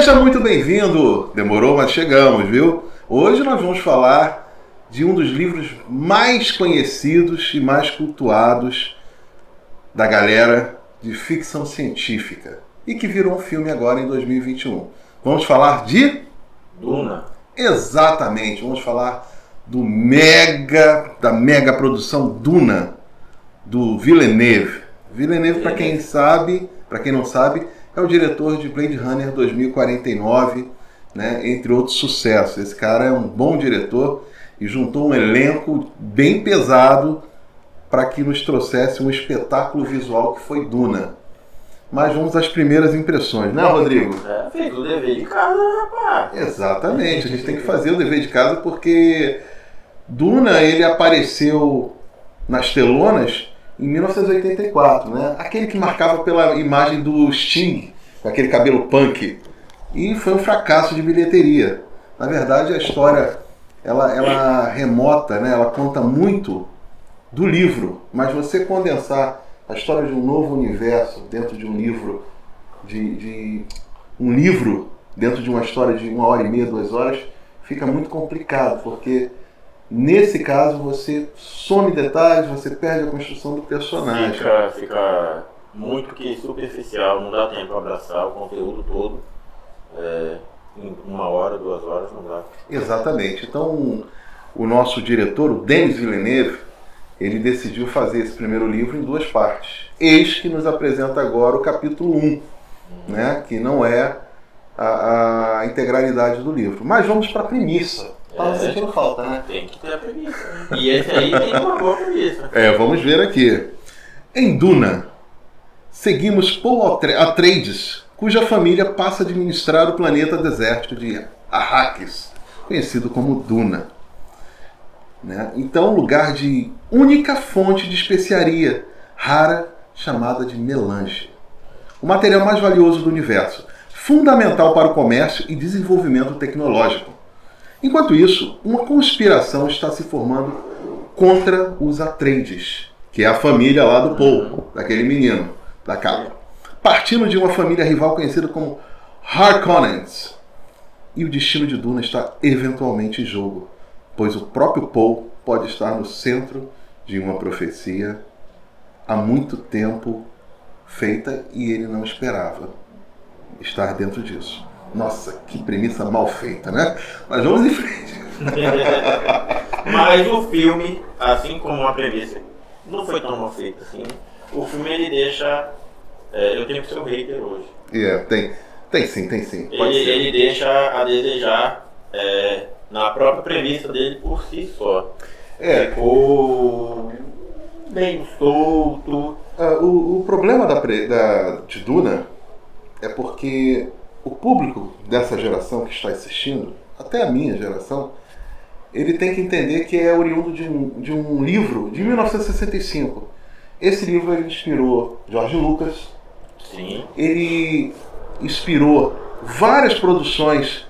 Seja muito bem-vindo! Demorou, mas chegamos, viu? Hoje nós vamos falar de um dos livros mais conhecidos e mais cultuados da galera de ficção científica e que virou um filme agora em 2021. Vamos falar de Duna. Exatamente, vamos falar do mega da mega produção Duna do Villeneuve. Villeneuve, para quem sabe, para quem não sabe, é o diretor de Blade Runner 2049, né, entre outros sucessos. Esse cara é um bom diretor e juntou um elenco bem pesado para que nos trouxesse um espetáculo visual que foi Duna. Mas vamos às primeiras impressões, né, Rodrigo? É, fez o dever de casa, rapaz. Exatamente, a gente tem que fazer o dever de casa porque Duna ele apareceu nas telonas em 1984, né? Aquele que marcava pela imagem do Sting, com aquele cabelo punk. E foi um fracasso de bilheteria. Na verdade, a história ela, ela remota, né? Ela conta muito do livro, mas você condensar a história de um novo universo dentro de um livro de, de um livro dentro de uma história de uma hora e meia, duas horas, fica muito complicado, porque Nesse caso, você some detalhes, você perde a construção do personagem. Fica, fica muito que superficial, não dá tempo para abraçar o conteúdo todo. É, em uma hora, duas horas, não dá. Exatamente. Então, o nosso diretor, o Denis Villeneuve, ele decidiu fazer esse primeiro livro em duas partes. Eis que nos apresenta agora o capítulo 1, hum. né, que não é a, a integralidade do livro. Mas vamos para a premissa. Tava é, falta, né? Tem que ter a premissa. Né? E esse aí tem uma boa premissa. É, vamos ver aqui. Em Duna, seguimos Paul Atreides, cuja família passa a administrar o planeta desértico de Arrakis, conhecido como Duna. Né? Então, lugar de única fonte de especiaria rara chamada de melange. O material mais valioso do universo, fundamental para o comércio e desenvolvimento tecnológico Enquanto isso, uma conspiração está se formando contra os Atreides, que é a família lá do Paul, daquele menino, da capa. Partindo de uma família rival conhecida como Harkonnens. E o destino de Duna está eventualmente em jogo, pois o próprio Paul pode estar no centro de uma profecia há muito tempo feita e ele não esperava estar dentro disso. Nossa, que premissa mal feita, né? Mas vamos em frente. Mas o filme, assim como a premissa, não foi tão mal feito assim. O filme ele deixa. É, eu tenho que ser o hater hoje. É, yeah, tem. Tem sim, tem sim. Ele, ele, deixa a desejar é, na própria premissa dele por si só. É. Ficou bem solto. Uh, o, o problema da, da, de Duna é porque o público dessa geração que está assistindo, até a minha geração, ele tem que entender que é oriundo de um, de um livro de 1965. Esse livro ele inspirou George Lucas. Sim. Ele inspirou várias produções,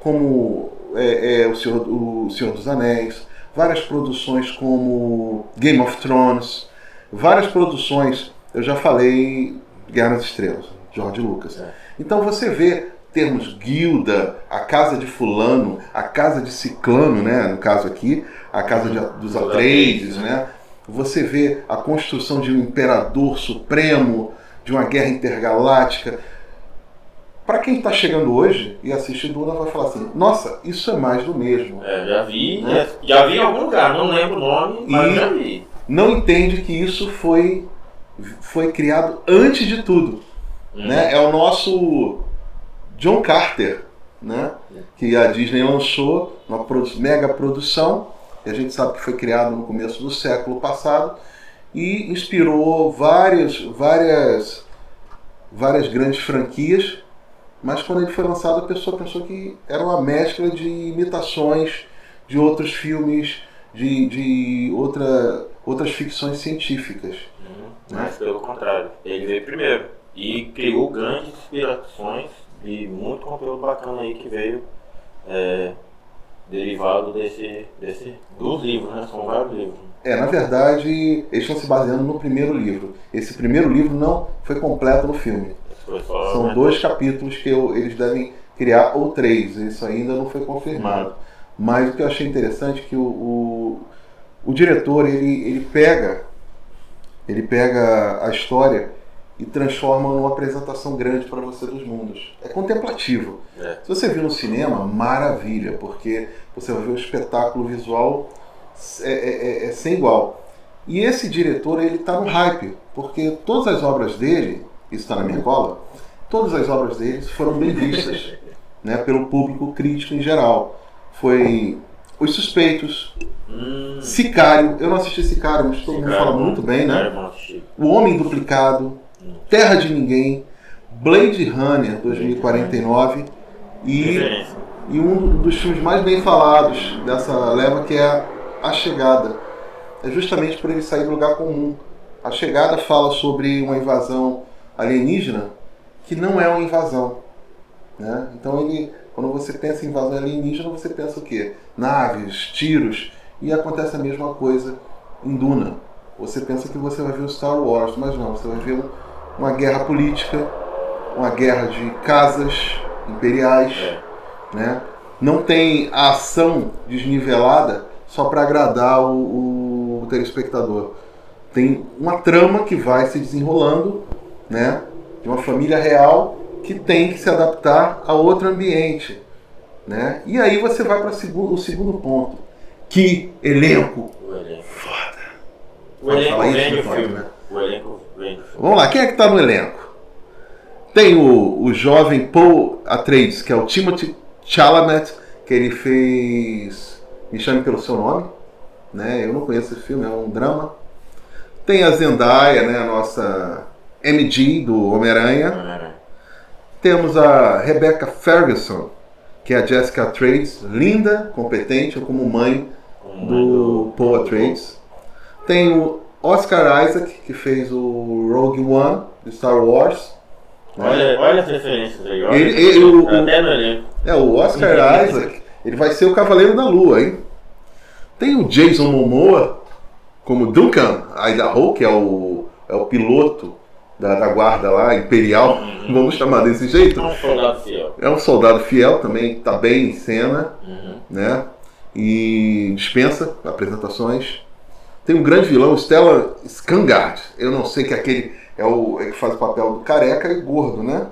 como é, é, o, Senhor, o Senhor dos Anéis, várias produções como Game of Thrones, várias produções, eu já falei Guerra nas Estrelas, George Lucas. É. Então você vê termos guilda, a casa de fulano, a casa de ciclano, né, no caso aqui, a casa de, dos Atreides, né? Você vê a construção de um imperador supremo, de uma guerra intergaláctica. Para quem está chegando hoje e assiste Duna vai falar assim: Nossa, isso é mais do mesmo. É, já vi, né? já vi em algum lugar, não lembro o nome, mas e já vi. Não entende que isso foi foi criado antes de tudo. Uhum. Né? É o nosso John Carter, né? que a Disney lançou uma mega produção, que a gente sabe que foi criado no começo do século passado, e inspirou várias, várias, várias grandes franquias, mas quando ele foi lançado a pessoa pensou que era uma mescla de imitações de outros filmes, de, de outra, outras ficções científicas. Uhum. Mas pelo contrário, ele veio primeiro e criou grandes inspirações e muito conteúdo bacana aí que veio é, derivado desse, desse dos livros, né? São vários livros. É, na verdade, eles estão se baseando no primeiro livro. Esse primeiro livro não foi completo no filme. Só São né? dois capítulos que eu- eles devem criar, ou três, isso ainda não foi confirmado. Mas o que eu achei interessante é que o, o, o diretor ele, ele pega ele pega a história e transforma numa apresentação grande para você dos mundos. É contemplativo. É. Se você viu no cinema, maravilha, porque você vai ver um espetáculo visual é, é- é- é sem igual. E esse diretor, ele está no hype, porque todas as obras dele, isso está na minha cola, todas as obras dele foram bem vistas né, pelo público crítico em geral. Foi Os Suspeitos, Hum, Sicário, eu não assisti Sicário, mas todo mundo Sicário fala é bom. muito bem, né? O Homem Duplicado, Terra de Ninguém, Blade Runner 2049 e, e um dos filmes mais bem falados dessa leva que é A Chegada. É justamente por ele sair do lugar comum. A Chegada fala sobre uma invasão alienígena que não é uma invasão. Né? Então ele, quando você pensa em invasão alienígena, você pensa o quê? Naves, tiros, e acontece a mesma coisa em Duna. Você pensa que você vai ver o Star Wars, mas não, você vai ver um- uma guerra política, uma guerra de casas imperiais, É. né? Não tem a ação desnivelada só para agradar o, o telespectador. Tem uma trama que vai se desenrolando, né? De uma família real que tem que se adaptar a outro ambiente, né? E aí você vai para o segundo ponto. Que elenco! O elenco. Foda! O elenco isso, o pode, filme. né? O elenco vende o filme. Vamos lá, quem é que tá no elenco? Tem o, o jovem Paul Atreides, que é o Timothy Chalamet, que ele fez Me Chame Pelo Seu Nome. Né? Eu não conheço esse filme, é um drama. Tem a Zendaya, né? a nossa MG do Homem-Aranha. Temos a Rebecca Ferguson, que é a Jessica Atreides, linda, competente, como mãe do Paul Atreides. Tem o Oscar Isaac, que fez o Rogue One, de Star Wars. Olha, olha as referências aí. Olha Ele- ele- o-. Até no elenco. É, o Oscar Isaac, ele vai ser o Cavaleiro da Lua, hein? Tem o Jason Momoa, como Duncan Idaho, que é o, é o piloto da, da guarda lá, imperial, Uhum. vamos chamar desse jeito. É um soldado fiel. É um soldado fiel também, está bem em cena. Uhum. né? E dispensa apresentações. Tem um grande vilão, Stella Skangard. Eu não sei que aquele é o é que faz o papel do careca e gordo, né?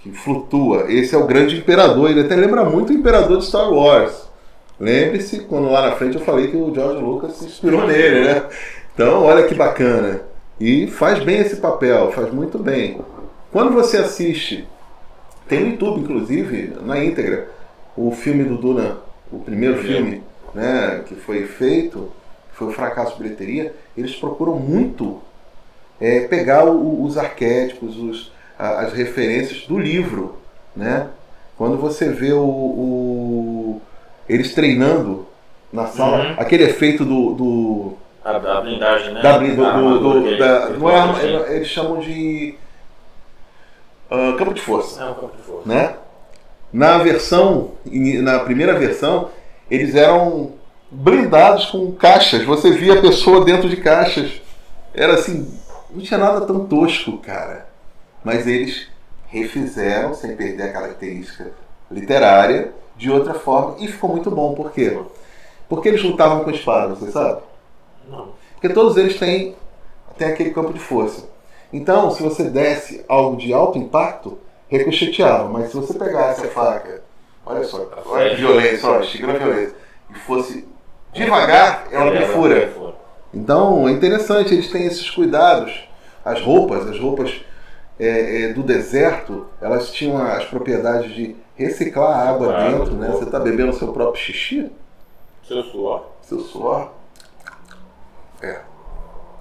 Que flutua. Esse é o grande imperador. Ele até lembra muito o imperador de Star Wars. Lembre-se quando lá na frente eu falei que o George Lucas se inspirou nele, né? Então, olha que bacana. E faz bem esse papel, faz muito bem. Quando você assiste, tem no YouTube, inclusive, na íntegra, o filme do Duna, o primeiro filme, né, que foi feito, foi um fracasso de bilheteria, eles procuram muito é, pegar o- os arquétipos, os- a- as referências do livro, né? Quando você vê o, o- eles treinando na sala, Uhum. aquele efeito do, do A, a blindagem, né? da, do, do- A armadura do- que da- ele- não é assim. eles chamam de ah, campo de força É um campo de força. né? Na versão, na primeira versão, eles eram blindados com caixas. Você via a pessoa dentro de caixas. Era assim, não tinha nada tão tosco, cara. Mas eles refizeram, sem perder a característica literária, de outra forma, e ficou muito bom. Por quê? Porque eles lutavam com espada, você sabe? Não. Porque todos eles têm, têm aquele campo de força. Então, se você desse algo de alto impacto, ricocheteava. Mas se você pegasse a faca, olha só, olha a violência, olha, chega na violência, e fosse devagar, ela perfura. Então, é interessante, eles têm esses cuidados. As roupas, as roupas é, é, do deserto, elas tinham as propriedades de reciclar a água Água dentro, né? corpo. Você está bebendo seu próprio xixi, Seu suor. seu suor. É,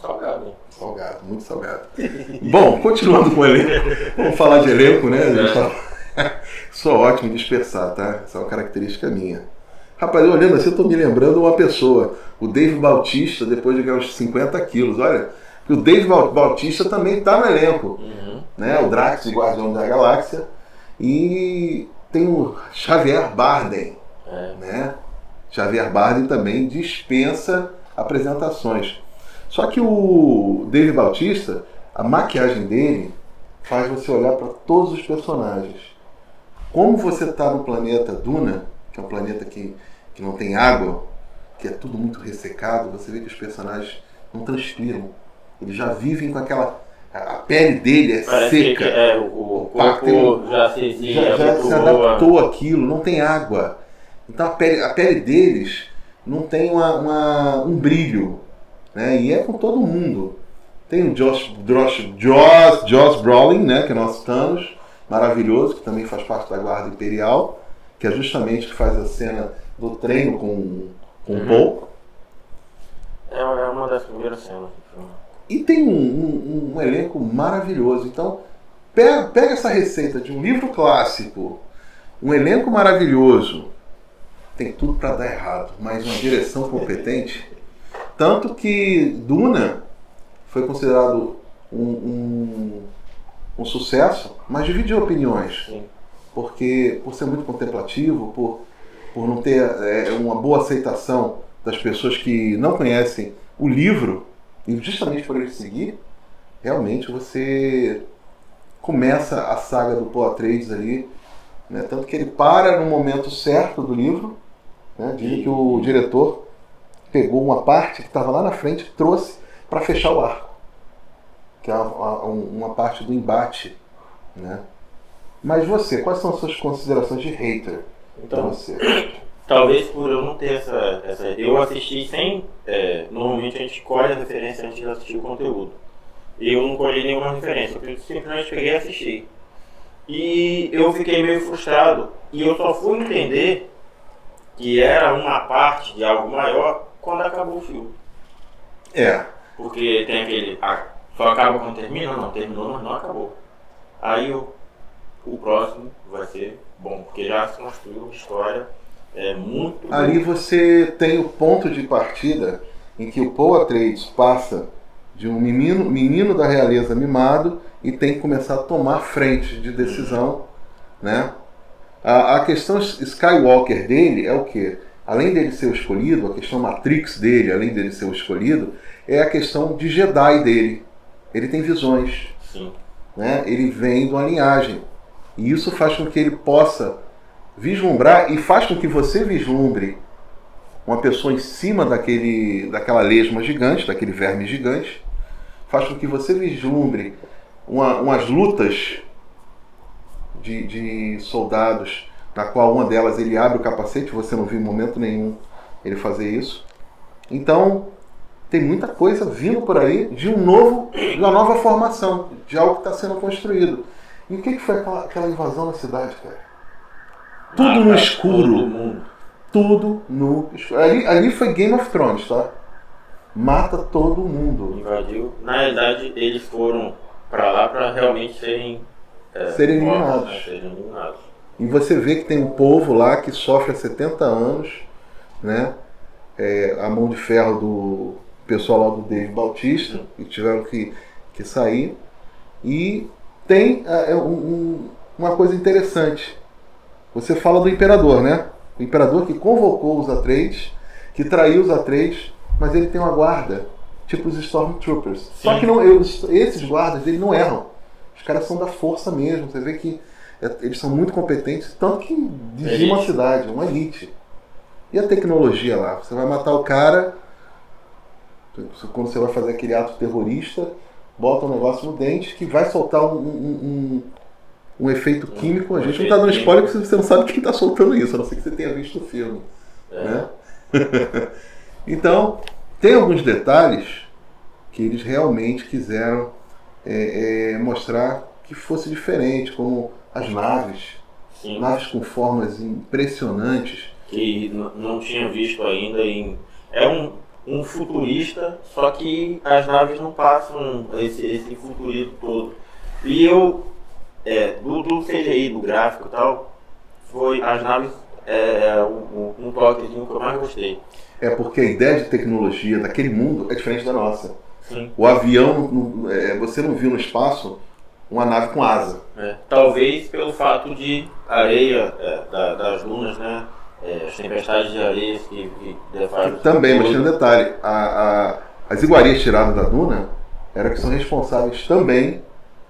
Salgado, hein? Salgado, muito salgado. Bom, continuando com o elenco, vamos falar de elenco, né? A gente tá- Sou ótimo em dispersar, tá? Essa é uma característica minha. Rapaz, eu olhando assim, eu tô me lembrando uma pessoa, o Dave Bautista, depois de ganhar uns 50 quilos. Olha, o Dave Bau- Bautista também tá no elenco, Uhum. né? O Drax, Guardião da Galáxia. E tem o Xavier Bardem, É. né? Xavier Bardem também dispensa apresentações. Só que o Dave Bautista, a maquiagem dele faz você olhar para todos os personagens. Como você está no planeta Duna, que é um planeta que, que não tem água, que é tudo muito ressecado, você vê que os personagens não transpiram. Eles já vivem com aquela. A pele dele é Parece seca. que é, o, o corpo já se, já, já se adaptou àquilo, não tem água. Então a pele, a pele deles não tem uma- uma- um brilho. Né? E é com todo mundo. Tem o Josh, Josh, Josh, Josh Brolin, né? que é nosso Thanos, maravilhoso, que também faz parte da Guarda Imperial, que é justamente que faz a cena do treino com, com o Uhum. Paul. É, é uma das primeiras cenas do filme. E tem um, um- um elenco maravilhoso. Então, pega, pega essa receita de um livro clássico, um elenco maravilhoso, tem tudo para dar errado, mas uma direção competente. Tanto que Duna foi considerado um, um, um sucesso, mas dividiu opiniões. Sim. Porque, por ser muito contemplativo, por, por não ter é, uma boa aceitação das pessoas que não conhecem o livro, e justamente por ele seguir, realmente você começa a saga do Paul Atreides ali, né? tanto que ele para no momento certo do livro, né? que o diretor pegou uma parte que estava lá na frente e trouxe para fechar o arco, que é uma, uma parte do embate, né? Mas você, quais são as suas considerações de hater Então, você? talvez por eu não ter essa. essa eu assisti sem. é, normalmente a gente colhe a referência antes de assistir o conteúdo. Eu não colhi nenhuma referência, eu simplesmente peguei e assisti. E eu fiquei meio frustrado. E eu só fui entender que era uma parte de algo maior quando acabou o filme. É, Porque tem aquele. ah, só acaba quando termina? Não, terminou, mas não acabou. Aí o, o próximo vai ser bom, porque já se construiu uma história é, muito. ali você tem o ponto de partida em que o Paul Atreides passa de um menino, menino da realeza mimado e tem que começar a tomar frente de decisão, né? A, a questão Skywalker dele é o que? Além dele ser o escolhido, a questão Matrix dele, além dele ser o escolhido, é a questão de Jedi dele. Ele tem visões, Sim. né? Ele vem de uma linhagem. E isso faz com que ele possa vislumbrar e faz com que você vislumbre uma pessoa em cima daquele, daquela lesma gigante, daquele verme gigante, faz com que você vislumbre uma- umas lutas de, de soldados, na qual uma delas ele abre o capacete, você não viu em momento nenhum ele fazer isso. Então, tem muita coisa vindo por aí de um novo, de uma nova formação, de algo que está sendo construído. E o que, que foi aquela, aquela invasão na cidade, cara? Tudo no Mata escuro. Todo mundo. Tudo no escuro. Ali, ali foi Game of Thrones, tá? Mata todo mundo. Invadiu. Na realidade, eles foram pra lá pra realmente serem. é, Serem mortos, eliminados. né, serem eliminados. E você vê que tem um povo lá que sofre há 70 anos, né? É, a mão de ferro do pessoal lá do Dave Bautista, que tiveram que, que sair. E tem é, um- um- uma coisa interessante. Você fala do imperador, né? O imperador que convocou os Atreides, que traiu os Atreides, mas ele tem uma guarda, tipo os Stormtroopers. Só Sim. que não, eles- esses guardas, eles não erram. Os caras são da força mesmo. Você vê que é, eles são muito competentes, tanto que dizimam a cidade, uma elite. E a tecnologia lá? Você vai matar o cara, quando você vai fazer aquele ato terrorista, bota um negócio no dente que vai soltar um, um- um- um efeito químico. A gente não efeito tá dando spoiler porque você não sabe quem tá soltando isso, a não ser que você tenha visto o filme. É. Né? então, tem alguns detalhes que eles realmente quiseram é, é, mostrar que fosse diferente, como as naves, Sim. naves com formas impressionantes. que não tinha visto ainda em é um, um futurista só que as naves não passam esse, esse futurismo todo e eu é, do, do CGI do gráfico e tal foi as naves é, um, um toquezinho que eu mais gostei É porque a ideia de tecnologia daquele mundo é diferente da nossa. sim O avião, é, você não viu no espaço uma nave com asa. é. talvez pelo fato de areia é, da- das dunas né é, as tempestades de areia que, que Também, mas tem um detalhe: a- a- as iguarias tiradas da duna eram que são responsáveis também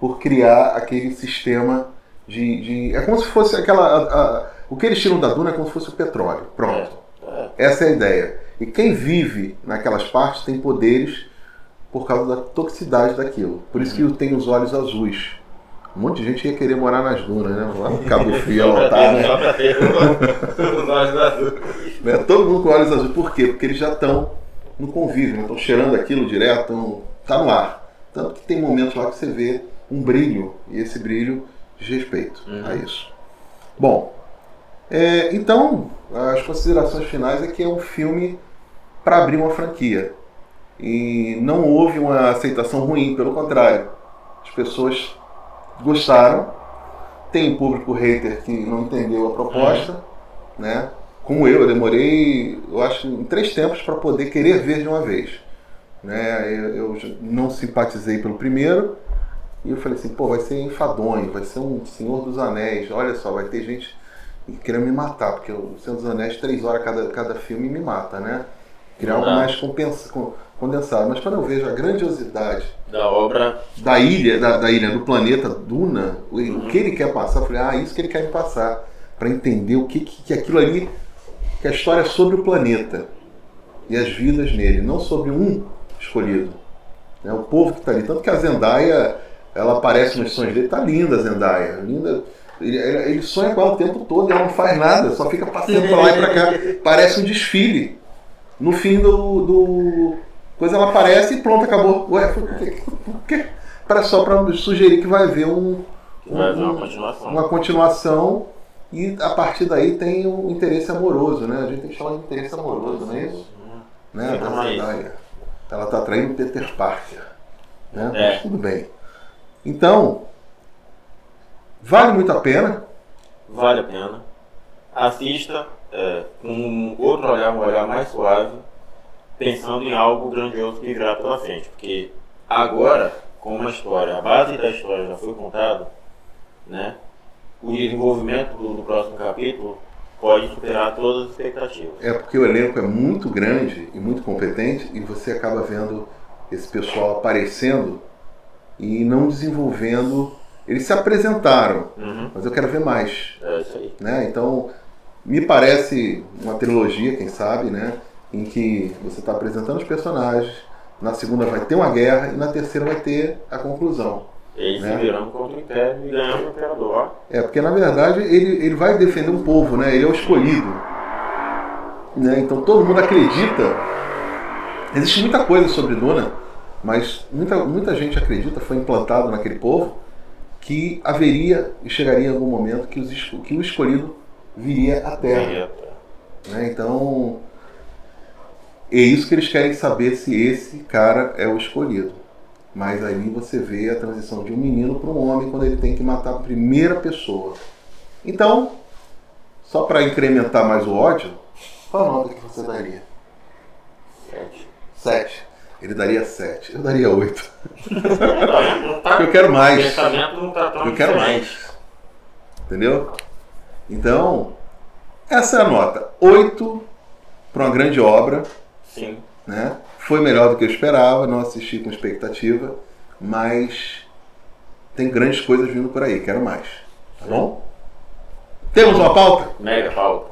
por criar aquele sistema de. de- é como se fosse aquela. a- a- o que eles tiram da Duna é como se fosse o petróleo. Pronto. É. Essa é a ideia. E quem vive naquelas partes tem poderes por causa da toxicidade daquilo. Por isso que tem os olhos azuis. Um monte de gente ia querer morar nas dunas, né? Lá no Cabo Frio, pra lotar, ter- né? Né? Todo mundo com olhos azuis. Por quê? Porque eles já estão no convívio, estão cheirando aquilo direto, estão, tá no ar. Tanto que tem momentos lá que você vê um brilho, e esse brilho diz respeito Uhum. a isso. Bom, é, então, as considerações finais é que é um filme para abrir uma franquia. E não houve uma aceitação ruim, pelo contrário. As pessoas gostaram. Tem um público hater que não entendeu a proposta, né? Como eu, eu demorei, eu acho, em três tempos para poder querer ver de uma vez. Né? Eu, eu não simpatizei pelo primeiro e eu falei assim, pô, vai ser enfadonho, vai ser um Senhor dos Anéis. Olha só, vai ter gente querendo me matar, porque o Senhor dos Anéis, três horas cada, cada filme me mata, né? Criar algo mais compensa, con- condensado. Mas quando eu vejo a grandiosidade Da obra. da ilha, da, da ilha, do planeta Duna, o, o que ele quer passar, eu falei, ah, isso que ele quer me passar. Para entender o que, que, que aquilo ali, que a história é sobre o planeta e as vidas nele, não sobre um escolhido. Né? O povo que está ali. Tanto que a Zendaya, ela aparece nos sonhos dele, tá linda a Zendaya. Linda. Ele, ele- sonha com ela o tempo todo, ela não faz nada, só fica passeando pra lá e pra cá. Parece um desfile. No fim do. do coisa ela aparece e pronto, acabou. Ué, por quê? Por quê? Para só para sugerir que vai haver um, Vai haver uma um- continuação. uma continuação e a partir daí tem o interesse amoroso, né? A gente tem que falar de interesse amoroso, não é isso? Né? Mais. Zendaya. Ela tá traindo Peter Parker. Né? É. Mas tudo bem. Então, vale muito a pena. Vale a pena. Assista é, com um outro olhar, um olhar mais suave, pensando em algo grandioso que virá pela frente. Porque agora, como a história, a base da história já foi contada, né? O desenvolvimento do, do próximo capítulo pode superar todas as expectativas. É porque o elenco é muito grande e muito competente e você acaba vendo esse pessoal aparecendo e não desenvolvendo. Eles se apresentaram, Uhum. mas eu quero ver mais. É isso aí. né? Então, me parece uma trilogia, quem sabe, né? Em que você está apresentando os personagens, na segunda vai ter uma guerra e na terceira vai ter a conclusão. Eles Né? se virando contra o Império e ganhando o Imperador. É, porque na verdade ele, ele vai defender um povo, né? Ele é o escolhido. Né? Então todo mundo acredita. Existe muita coisa sobre Duna, mas muita, muita gente acredita, foi implantado naquele povo, que haveria e chegaria em algum momento que, os, que o escolhido viria à Terra. Ganha- né? Então, é isso que eles querem saber se esse cara é o escolhido. Mas aí você vê a transição de um menino para um homem quando ele tem que matar a primeira pessoa. Então, só para incrementar mais o ódio, qual a nota que você daria? Sete. Sete. Ele daria sete. Eu daria oito. Não tá- Eu quero O mais. pensamento não tá tão Eu quero mais. Entendeu? Então, essa é a nota. Oito para uma grande obra. Sim. né? Foi melhor do que eu esperava, não assisti com expectativa, mas tem grandes coisas vindo por aí, quero mais. Tá bom? Temos uma pauta? Mega pauta.